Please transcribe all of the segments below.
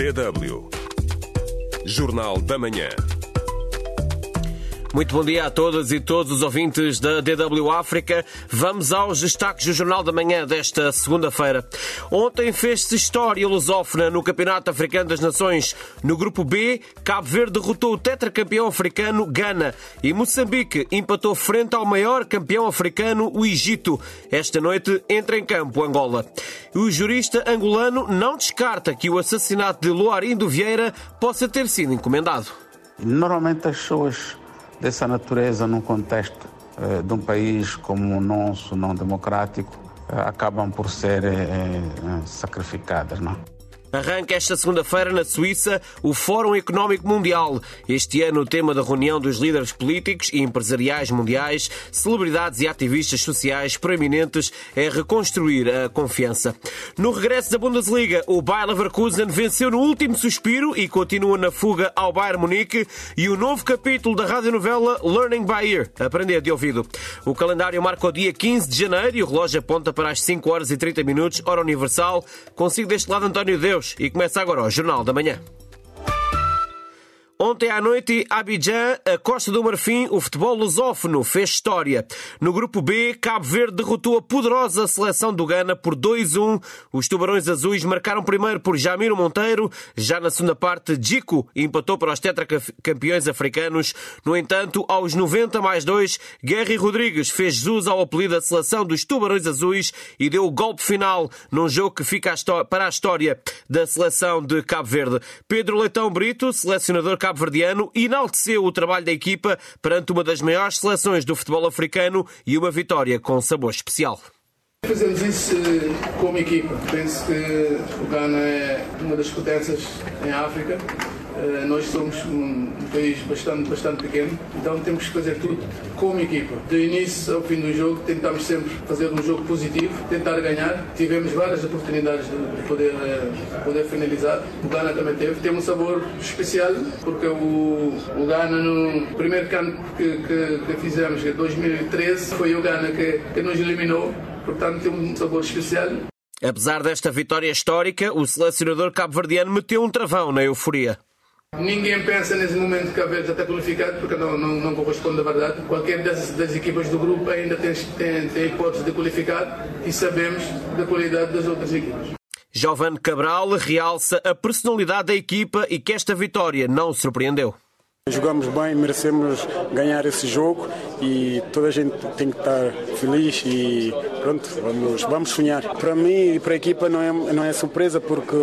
DW. Jornal da Manhã. Muito bom dia a todas e todos os ouvintes da DW África. Vamos aos destaques do Jornal da Manhã desta segunda-feira. Ontem fez-se história lusófona no Campeonato Africano das Nações. No grupo B, Cabo Verde derrotou o tetracampeão africano Gana e Moçambique empatou frente ao maior campeão africano, o Egito. Esta noite entra em campo Angola. O jurista angolano não descarta que o assassinato de Loarindo Vieira possa ter sido encomendado. Normalmente as pessoas dessa natureza num contexto eh, de um país como o nosso, não democrático, eh, acabam por ser eh, eh sacrificadas, não? Arranca esta segunda-feira na Suíça o Fórum Económico Mundial. Este ano o tema da reunião dos líderes políticos e empresariais mundiais, celebridades e ativistas sociais proeminentes é reconstruir a confiança. No regresso da Bundesliga, o Bayer Leverkusen venceu no último suspiro e continua na fuga ao Bayern Munique e o novo capítulo da radionovela Learning by Ear, aprender de ouvido. O calendário marca o dia 15 de janeiro e o relógio aponta para as 5 horas e 30 minutos, hora universal. Consigo deste lado António Deus E começa agora o Jornal da Manhã. Ontem à noite, Abidjan, a Costa do Marfim, o futebol lusófono fez história. No grupo B, Cabo Verde derrotou a poderosa seleção do Ghana por 2-1. Os tubarões azuis marcaram primeiro por Jamiro Monteiro. Já na segunda parte, Jico empatou para os tetracampeões africanos. No entanto, aos 90 mais 2, Guerri Rodrigues fez jus ao apelido da seleção dos tubarões azuis e deu o golpe final num jogo que fica para a história da seleção de Cabo Verde. Pedro Leitão Brito, selecionador cabo cabo-verdiano enalteceu o trabalho da equipa perante uma das maiores seleções do futebol africano e uma vitória com sabor especial. Fazemos isso eh, como equipa. Penso que o Ghana é uma das potências em África nós somos um país bastante, bastante pequeno, então temos que fazer tudo como equipa. Do início ao fim do jogo, tentamos sempre fazer um jogo positivo, tentar ganhar. Tivemos várias oportunidades de poder, eh, poder finalizar. O Ghana também teve. Tem um sabor especial, porque o, o Ghana, no primeiro campo que, que, que fizemos, em 2013, foi o Ghana que, que nos eliminou. Portanto, tem um sabor especial. Apesar desta vitória histórica, o selecionador cabo-verdiano meteu um travão na euforia. Ninguém pensa nesse momento que a Verde está qualificado, porque não, não, não corresponde à verdade. Qualquer das, das equipas do grupo ainda tem, tem, tem hipótese de qualificar e sabemos da qualidade das outras equipas. Giovanni Cabral realça a personalidade da equipa e que esta vitória não surpreendeu. Jogamos bem, merecemos ganhar esse jogo e toda a gente tem que estar feliz e pronto, vamos, vamos sonhar. Para mim e para a equipa não é, não é surpresa porque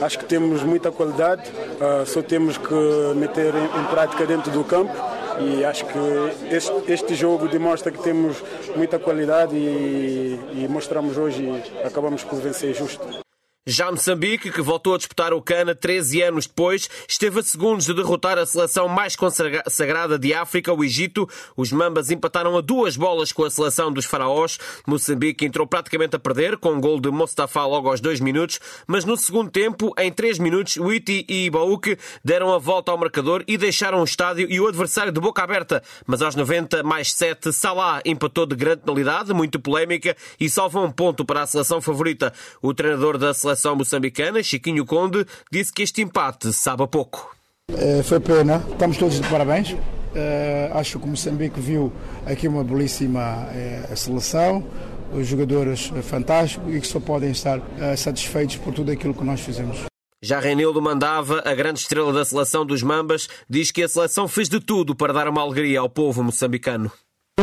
acho que temos muita qualidade, uh, só temos que meter em, em, prática dentro do campo e acho que este, este jogo demonstra que temos muita qualidade e, e mostramos hoje e acabamos por vencer justo. Já Moçambique, que voltou a disputar o Cana 13 anos depois, esteve a segundos de derrotar a seleção mais consagrada de África, o Egito. Os Mambas empataram a duas bolas com a seleção dos Faraós. Moçambique entrou praticamente a perder, com um gol de Mostafa logo aos dois minutos, mas no segundo tempo, em três minutos, Witi e Ibaúque deram a volta ao marcador e deixaram o estádio e o adversário de boca aberta. Mas aos 90 mais 7, Salah empatou de grande penalidade, muito polémica, e salvou um ponto para a seleção favorita. O treinador da seleção seleção moçambicana, Chiquinho Conde, disse que este empate sabe a pouco. É, foi pena, estamos todos de parabéns. É, acho que o Moçambique viu aqui uma belíssima é, seleção, os jogadores fantásticos e que só podem estar satisfeitos por tudo aquilo que nós fizemos. Já Renildo mandava, a grande estrela da seleção dos Mambas, diz que a seleção fez de tudo para dar uma alegria ao povo moçambicano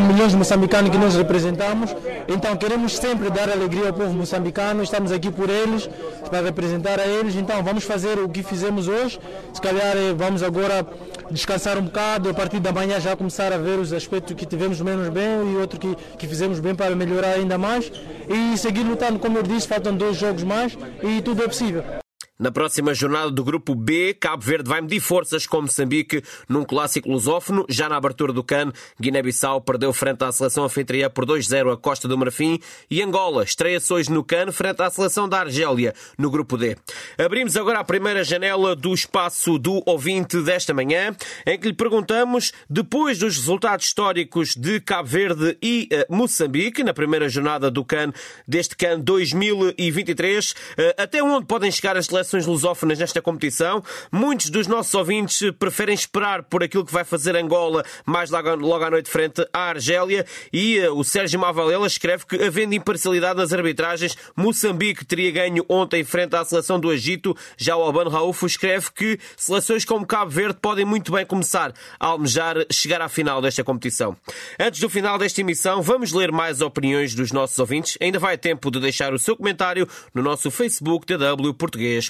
milhões de moçambicanos que nós representamos, então queremos sempre dar alegria ao povo moçambicano, estamos aqui por eles, para representar a eles, então vamos fazer o que fizemos hoje, se calhar eh, vamos agora descansar um bocado, a partir da manhã já começar a ver os aspectos que tivemos menos bem e outro que, que fizemos bem para melhorar ainda mais. E seguir lutando, como eu disse, faltam dois jogos mais e tudo é possível. Na próxima jornada do grupo B, Cabo Verde vai medir forças com Moçambique num clássico lusófono. Já na abertura do CAN, Guiné-Bissau perdeu frente à seleção anfitriã por 2-0 a Costa do Marfim e Angola estreia-se hoje no CAN frente à seleção da Argélia no grupo D. Abrimos agora a primeira janela do espaço do ouvinte desta manhã, em que lhe perguntamos, depois dos resultados históricos de Cabo Verde e uh, Moçambique, na primeira jornada do CAN deste CAN 2023, uh, até onde podem chegar as seleções seleções lusófonas nesta competição. Muitos dos nossos ouvintes preferem esperar por aquilo que vai fazer Angola mais logo à noite frente à Argélia. E uh, o Sérgio Mavalela escreve que, havendo imparcialidade nas arbitragens, Moçambique teria ganho ontem frente à seleção do Egito. Já o Albano Raufo escreve que seleções como Cabo Verde podem muito bem começar a almejar chegar à final desta competição. Antes do final desta emissão, vamos ler mais opiniões dos nossos ouvintes. Ainda vai tempo de deixar o seu comentário no nosso Facebook DW Português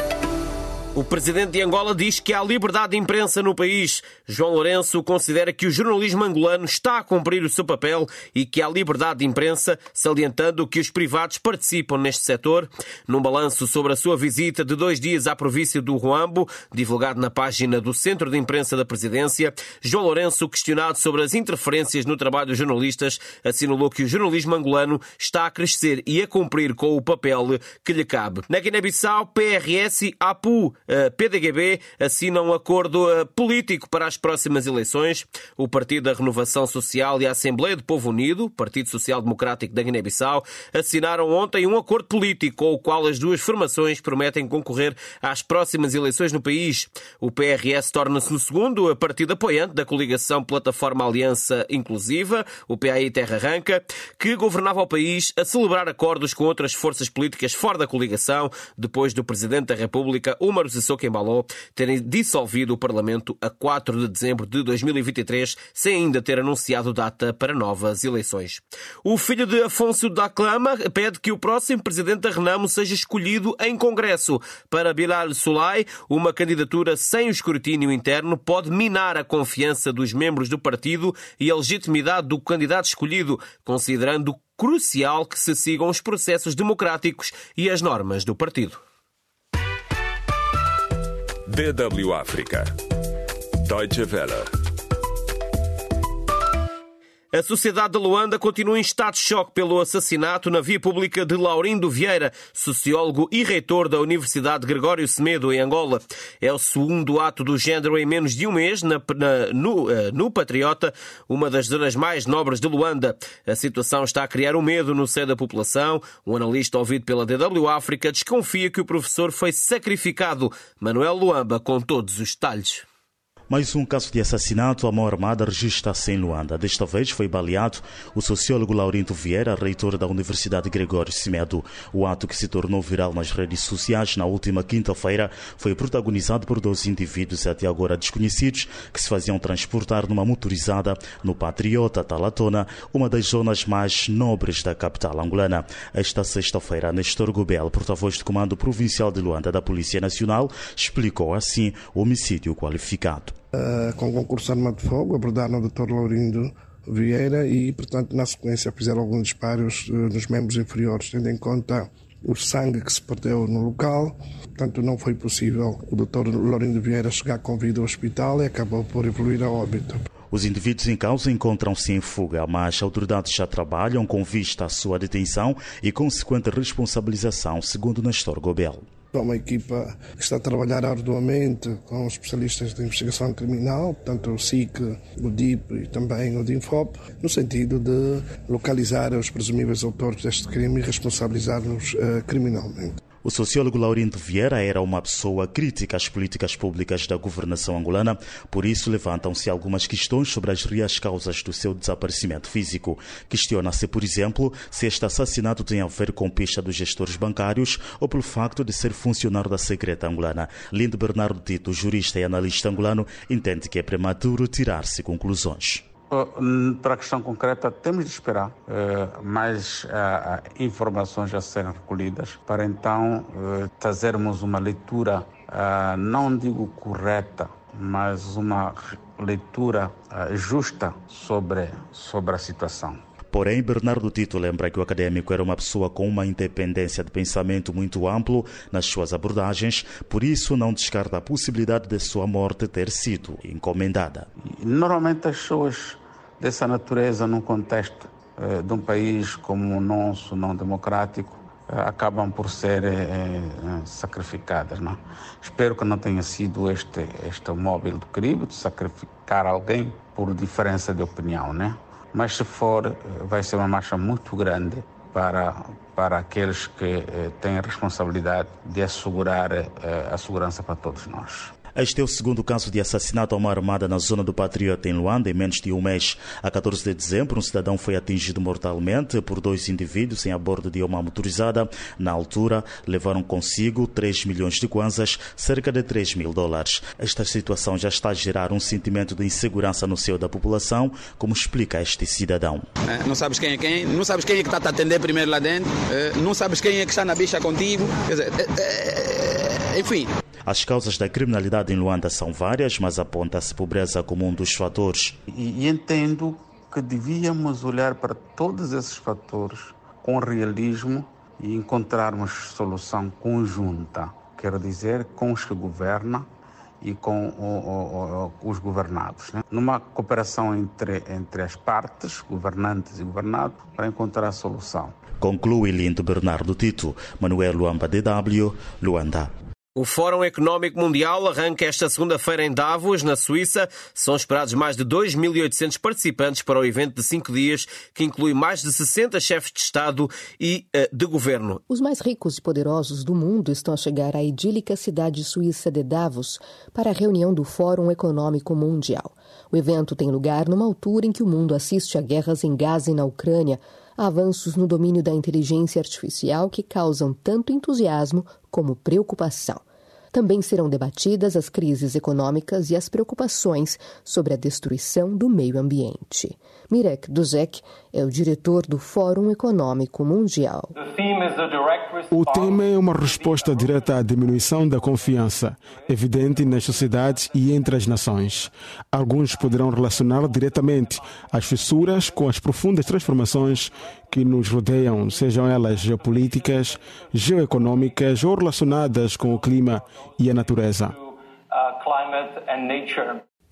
O presidente de Angola diz que há liberdade de imprensa no país. João Lourenço considera que o jornalismo angolano está a cumprir o seu papel e que há liberdade de imprensa, salientando que os privados participam neste setor. Num balanço sobre a sua visita de dois dias à província do Ruambo, divulgado na página do Centro de Imprensa da Presidência, João Lourenço, questionado sobre as interferências no trabalho dos jornalistas, assinalou que o jornalismo angolano está a crescer e a cumprir com o papel que lhe cabe. Na Guiné-Bissau, PRS, APU, PDGB assinam um acordo eh, político para as próximas eleições. O Partido da Renovação Social e a Assembleia do Povo Unido, Partido Social Democrático da Guiné-Bissau, assinaram ontem um acordo político com o qual as duas formações prometem concorrer às próximas eleições no país. O PRS torna-se no segundo partido apoiante da coligação Plataforma Aliança Inclusiva, o PAI Terra Arranca, que governava o país a celebrar acordos com outras forças políticas fora da coligação, depois do Presidente da República, Umar Sissoko Embaló terem dissolvido o Parlamento a 4 de dezembro de 2023, sem ainda ter anunciado data para novas eleições. O filho de Afonso da Clama pede que o próximo presidente da Renamo seja escolhido em Congresso. Para Bilal Sulay, uma candidatura sem o escrutínio interno pode minar a confiança dos membros do partido e a legitimidade do candidato escolhido, considerando crucial que se sigam os processos democráticos e as normas do partido. DW África. Deutsche Welle. A sociedade de Luanda continua em estado de choque pelo assassinato na via pública de Laurindo Vieira, sociólogo e reitor da Universidade Gregório Semedo, em Angola. É o segundo ato do género em menos de um mês na, na, no, uh, no Patriota, uma das zonas mais nobres de Luanda. A situação está a criar um medo no seio da população. Um analista ouvido pela DW África desconfia que o professor foi sacrificado. Manuel Luamba com todos os detalhes. Mais um caso de assassinato à mão armada registra-se em Luanda. Desta vez foi baleado o sociólogo Laurindo Vieira, reitor da Universidade Gregório Simedo. O ato que se tornou viral nas redes sociais na última quinta-feira foi protagonizado por dois indivíduos até agora desconhecidos que se faziam transportar numa motorizada no Patriota Talatona, uma das zonas mais nobres da capital angolana. Esta sexta-feira, Nestor Gobel, porta-voz do Comando Provincial de Luanda da Polícia Nacional, explicou assim o homicídio qualificado uh, com concurso de arma de fogo, abordaram o Dr. Laurindo Vieira e, portanto, na sequência fizeram alguns disparos uh, nos membros inferiores, tendo em conta o sangue que se perdeu no local. Portanto, não foi possível o Dr. Laurindo Vieira chegar com vida ao hospital e acabou por evoluir a óbito. Os indivíduos em causa encontram-se em fuga, mas autoridades já trabalham com vista à sua detenção e consequente responsabilização, segundo Nestor Gobel. É uma equipa que está a trabalhar arduamente com especialistas de investigação criminal, tanto o SIC, o DIP e também o DINFOP, no sentido de localizar os presumíveis autores deste crime e responsabilizar-nos uh, criminalmente. O sociólogo Laurindo Vieira era uma pessoa crítica às políticas públicas da governação angolana, por isso levantam-se algumas questões sobre as reais causas do seu desaparecimento físico. Questiona-se, por exemplo, se este assassinato tem a ver com pista dos gestores bancários ou pelo facto de ser funcionário da secreta angolana. Lindo Bernardo Tito, jurista e analista angolano, entende que é prematuro tirar-se conclusões. Para a questão concreta, temos de esperar eh, mais eh, informações a serem recolhidas para então eh, trazermos uma leitura, não digo correta, mas uma leitura justa sobre, sobre a situação. Porém, Bernardo Tito lembra que o acadêmico era uma pessoa com uma independência de pensamento muito amplo nas suas abordagens, por isso não descarta a possibilidade de sua morte ter sido encomendada. Normalmente as pessoas dessa natureza num contexto eh, de um país como o nosso, não democrático, eh, acabam por ser sacrificadas. Não? Espero que não tenha sido este, este móvel do Caribe de sacrificar alguém por diferença de opinião. Né? Mas se for, vai ser uma marcha muito grande para, para aqueles que têm a responsabilidade de assegurar a segurança para todos nós. Este é o segundo caso de assassinato a uma armada na zona do Patriota, em Luanda, em menos de um mês. A 14 de dezembro, um cidadão foi atingido mortalmente por dois indivíduos em a bordo de uma motorizada. Na altura, levaram consigo 3 milhões de kwanzas, cerca de 3 mil dólares. Esta situação já está a gerar um sentimento de insegurança no seio da população, como explica este cidadão. É, não sabes quem é quem, não sabes quem é que está a te atender primeiro lá dentro, é, não sabes quem é que está na bicha contigo. Quer dizer, é, enfim, as causas da criminalidade em Luanda são várias, mas aponta-se pobreza como um dos fatores. E, e entendo que devíamos olhar para todos esses fatores com realismo e encontrarmos solução conjunta, quero dizer, com os que governam e com o, o, os governados. Né? Numa cooperação entre, entre as partes, governantes e governados, para encontrar a solução. Conclui Lindo Bernardo Tito, Manuel Luamba DW, Luanda. O Fórum Económico Mundial arranca esta segunda-feira em Davos, na Suíça. São esperados mais de 2.800 participantes para o evento de cinco dias, que inclui mais de 60 chefes de Estado e uh, de governo. Os mais ricos e poderosos do mundo estão a chegar à idílica cidade suíça de Davos para a reunião do Fórum Econômico Mundial. O evento tem lugar numa altura em que o mundo assiste a guerras em Gaza e na Ucrânia, avanços no domínio da inteligência artificial que causam tanto entusiasmo como preocupação. Também serão debatidas as crises econômicas e as preocupações sobre a destruição do meio ambiente. Mirek Duzek é o diretor do Fórum Econômico Mundial. O tema é uma resposta direta à diminuição da confiança, evidente nas sociedades e entre as nações. Alguns poderão relacionar diretamente as fissuras com as profundas transformações que nos rodeiam, sejam elas geopolíticas, geoeconômicas ou relacionadas com o clima e a natureza.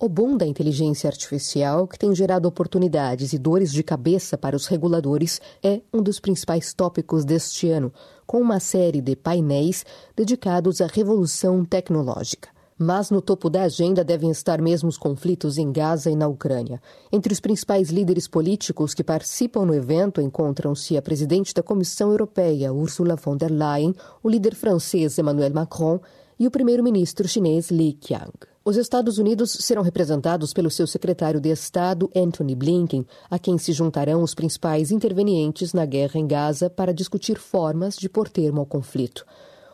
O boom da inteligência artificial, que tem gerado oportunidades e dores de cabeça para os reguladores, é um dos principais tópicos deste ano, com uma série de painéis dedicados à revolução tecnológica. Mas no topo da agenda devem estar mesmo os conflitos em Gaza e na Ucrânia. Entre os principais líderes políticos que participam no evento encontram-se a presidente da Comissão Europeia, Ursula von der Leyen, o líder francês Emmanuel Macron e o primeiro-ministro chinês Li Qiang. Os Estados Unidos serão representados pelo seu secretário de Estado, Anthony Blinken, a quem se juntarão os principais intervenientes na guerra em Gaza para discutir formas de pôr termo ao conflito.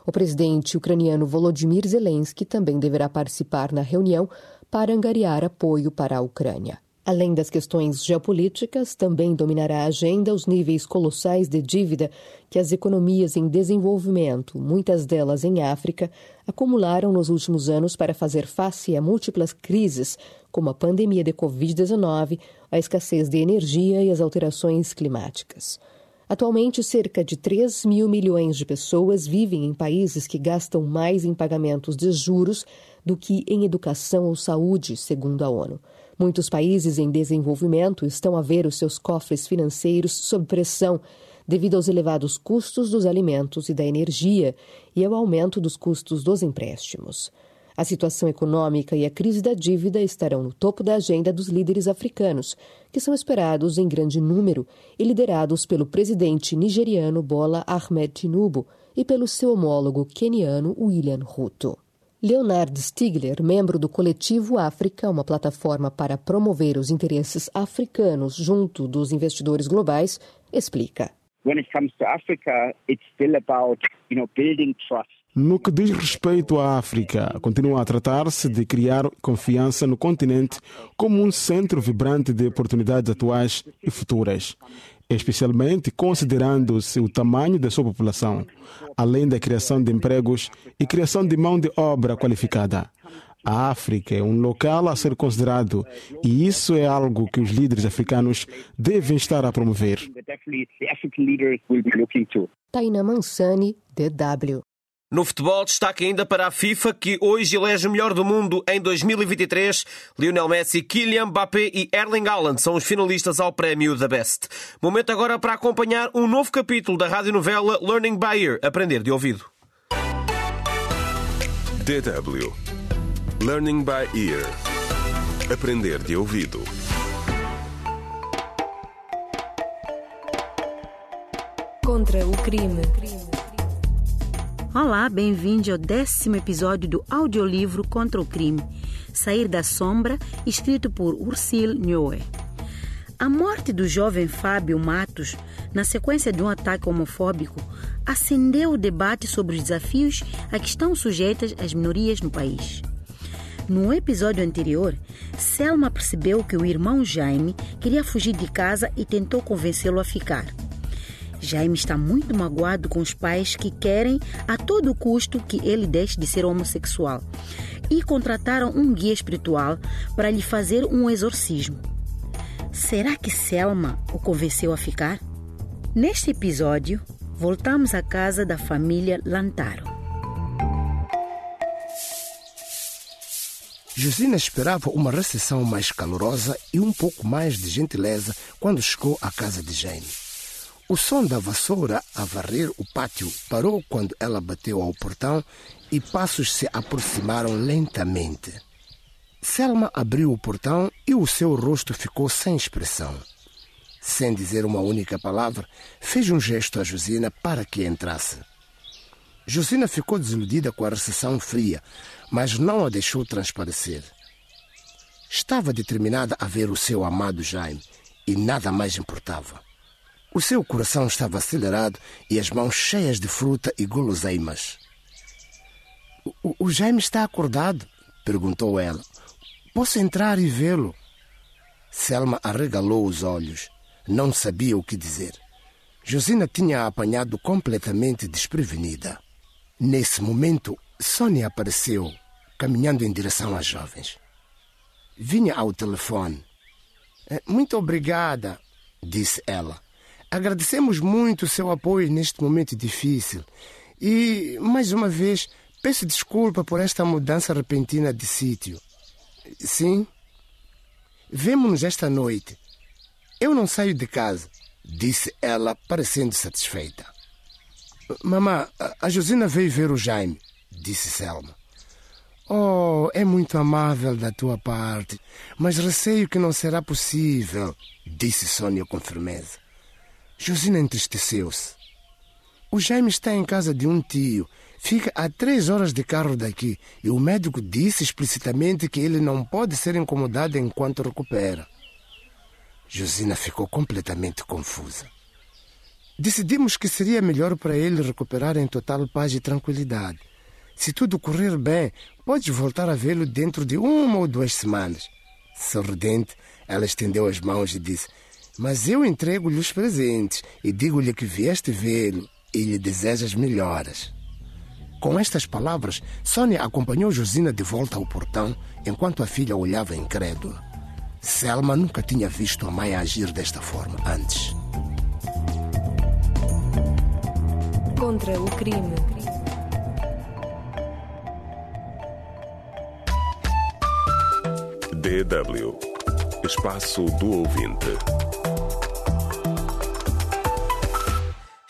O presidente ucraniano Volodymyr Zelensky também deverá participar na reunião para angariar apoio para a Ucrânia. Além das questões geopolíticas, também dominará a agenda os níveis colossais de dívida que as economias em desenvolvimento, muitas delas em África, acumularam nos últimos anos para fazer face a múltiplas crises, como a pandemia de Covid-19, a escassez de energia e as alterações climáticas. Atualmente, cerca de 3 mil milhões de pessoas vivem em países que gastam mais em pagamentos de juros do que em educação ou saúde, segundo a ONU. Muitos países em desenvolvimento estão a ver os seus cofres financeiros sob pressão devido aos elevados custos dos alimentos e da energia e ao aumento dos custos dos empréstimos. A situação econômica e a crise da dívida estarão no topo da agenda dos líderes africanos, que são esperados em grande número e liderados pelo presidente nigeriano Bola Ahmed Tinubu e pelo seu homólogo keniano William Ruto. Leonard Stigler, membro do Coletivo África, uma plataforma para promover os interesses africanos junto dos investidores globais, explica. When it comes to Africa, it's still about, you know, building trust. No que diz respeito à África, continua a tratar-se de criar confiança no continente como um centro vibrante de oportunidades atuais e futuras, especialmente considerando-se o tamanho da sua população, além da criação de empregos e criação de mão de obra qualificada. A África é um local a ser considerado e isso é algo que os líderes africanos devem estar a promover. Taina Mansani, DW No futebol, destaque ainda para a FIFA, que hoje elege o melhor do mundo em 2023. Lionel Messi, Kylian Mbappé e Erling Haaland são os finalistas ao prémio da Best. Momento agora para acompanhar um novo capítulo da radionovela Learning by Ear, Aprender de Ouvido. DW Learning by Ear Aprender de Ouvido Contra o crime. Olá, bem-vindo ao décimo episódio do audiolivro Contra o Crime, Sair da Sombra, escrito por Ursil Nhoe. A morte do jovem Fábio Matos, na sequência de um ataque homofóbico, acendeu o debate sobre os desafios a que estão sujeitas as minorias no país. No episódio anterior, Selma percebeu que o irmão Jaime queria fugir de casa e tentou convencê-lo a ficar. Jaime está muito magoado com os pais que querem a todo custo que ele deixe de ser homossexual e contrataram um guia espiritual para lhe fazer um exorcismo. Será que Selma o convenceu a ficar? Neste episódio, voltamos à casa da família Lantaro. Josina esperava uma recepção mais calorosa e um pouco mais de gentileza quando chegou à casa de Jaime. O som da vassoura a varrer o pátio parou quando ela bateu ao portão e passos se aproximaram lentamente. Selma abriu o portão e o seu rosto ficou sem expressão. Sem dizer uma única palavra, fez um gesto a Josina para que entrasse. Josina ficou desiludida com a recepção fria, mas não a deixou transparecer. Estava determinada a ver o seu amado Jaime e nada mais importava. O seu coração estava acelerado e as mãos cheias de fruta e guloseimas. O, o Jaime está acordado? perguntou ela. Posso entrar e vê-lo? Selma arregalou os olhos. Não sabia o que dizer. Josina tinha a apanhado completamente desprevenida. Nesse momento, Sônia apareceu, caminhando em direção às jovens. Vinha ao telefone. Eh, muito obrigada, disse ela. Agradecemos muito o seu apoio neste momento difícil e, mais uma vez, peço desculpa por esta mudança repentina de sítio. Sim? Vemo-nos esta noite. Eu não saio de casa, disse ela, parecendo satisfeita. Mamã, a Josina veio ver o Jaime, disse Selma. Oh, é muito amável da tua parte, mas receio que não será possível, disse Sônia com firmeza. Josina entristeceu-se. O Jaime está em casa de um tio. Fica a três horas de carro daqui e o médico disse explicitamente que ele não pode ser incomodado enquanto recupera. Josina ficou completamente confusa. Decidimos que seria melhor para ele recuperar em total paz e tranquilidade. Se tudo correr bem, podes voltar a vê-lo dentro de uma ou duas semanas. Sorridente, ela estendeu as mãos e disse: mas eu entrego-lhe os presentes e digo-lhe que vieste vê-lo e lhe desejas melhoras. Com estas palavras, Sônia acompanhou Josina de volta ao portão enquanto a filha olhava incrédula. Selma nunca tinha visto a mãe agir desta forma antes. Contra o crime. DW Espaço do Ouvinte.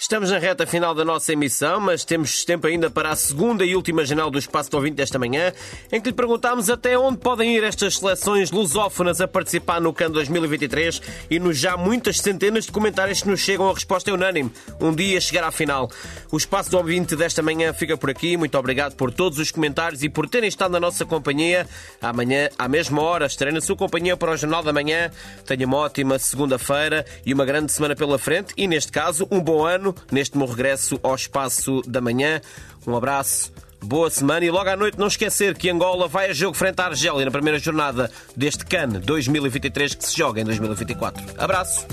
Estamos na reta final da nossa emissão, mas temos tempo ainda para a segunda e última janela do Espaço do Ouvinte desta manhã, em que lhe perguntámos até onde podem ir estas seleções lusófonas a participar no CAN 2023 e nos já muitas centenas de comentários que nos chegam a resposta unânime. Um dia chegará à final. O Espaço do Ouvinte desta manhã fica por aqui. Muito obrigado por todos os comentários e por terem estado na nossa companhia. Amanhã, à mesma hora, estarei na sua companhia para o Jornal da Manhã. Tenha uma ótima segunda-feira e uma grande semana pela frente e, neste caso, um bom ano neste meu regresso ao espaço da manhã. Um abraço, boa semana e logo à noite não esquecer que Angola vai a jogo frente à Argélia na primeira jornada deste CAN 2023 que se joga em 2024. Abraço!